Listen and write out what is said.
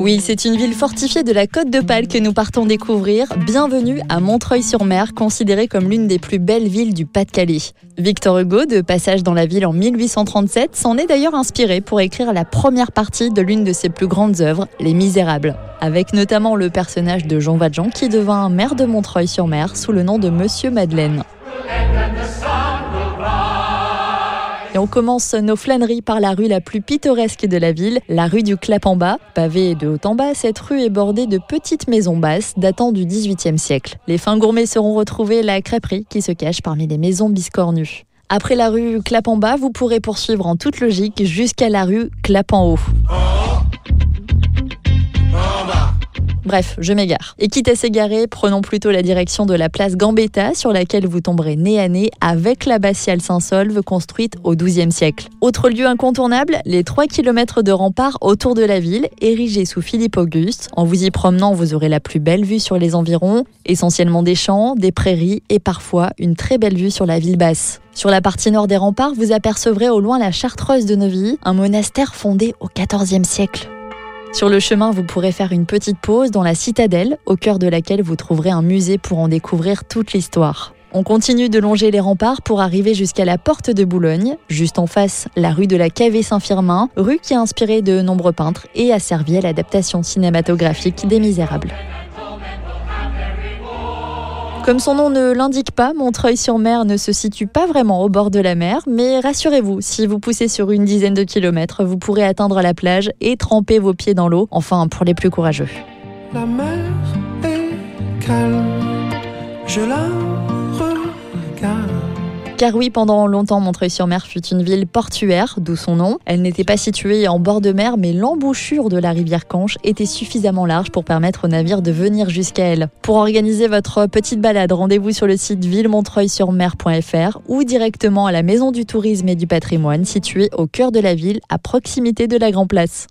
Oui, c'est une ville fortifiée de la Côte de Pâle que nous partons découvrir. Bienvenue à Montreuil-sur-Mer, considérée comme l'une des plus belles villes du Pas-de-Calais. Victor Hugo, de passage dans la ville en 1837, s'en est d'ailleurs inspiré pour écrire la première partie de l'une de ses plus grandes œuvres, Les Misérables, avec notamment le personnage de Jean Valjean qui devint maire de Montreuil-sur-Mer sous le nom de Monsieur Madeleine. Et on commence nos flâneries par la rue la plus pittoresque de la ville, la rue du Clap-en-Bas. Pavée de haut en bas, cette rue est bordée de petites maisons basses datant du XVIIIe siècle. Les fins gourmets seront retrouvés la crêperie qui se cache parmi les maisons biscornues. Après la rue Clap-en-Bas, vous pourrez poursuivre en toute logique jusqu'à la rue Clap-en-Haut. Bref, je m'égare. Et quitte à s'égarer, prenons plutôt la direction de la place Gambetta, sur laquelle vous tomberez nez à nez avec l'abbatiale Saint-Solve construite au XIIe siècle. Autre lieu incontournable, les 3 km de remparts autour de la ville, érigés sous Philippe Auguste. En vous y promenant, vous aurez la plus belle vue sur les environs, essentiellement des champs, des prairies et parfois une très belle vue sur la ville basse. Sur la partie nord des remparts, vous apercevrez au loin la Chartreuse de Neuville, un monastère fondé au XIVe siècle. Sur le chemin, vous pourrez faire une petite pause dans la citadelle, au cœur de laquelle vous trouverez un musée pour en découvrir toute l'histoire. On continue de longer les remparts pour arriver jusqu'à la porte de Boulogne, juste en face, la rue de la Cavée Saint-Firmin, rue qui a inspiré de nombreux peintres et a servi à l'adaptation cinématographique des Misérables. Comme son nom ne l'indique pas, Montreuil-sur-Mer ne se situe pas vraiment au bord de la mer, mais rassurez-vous, si vous poussez sur une dizaine de kilomètres, vous pourrez atteindre la plage et tremper vos pieds dans l'eau, enfin pour les plus courageux. La mer est calme, je la. Car oui, pendant longtemps, Montreuil-sur-Mer fut une ville portuaire, d'où son nom. Elle n'était pas située en bord de mer, mais l'embouchure de la rivière Canche était suffisamment large pour permettre aux navires de venir jusqu'à elle. Pour organiser votre petite balade, rendez-vous sur le site villemontreuil-sur-mer.fr ou directement à la Maison du Tourisme et du Patrimoine, située au cœur de la ville, à proximité de la Grand Place.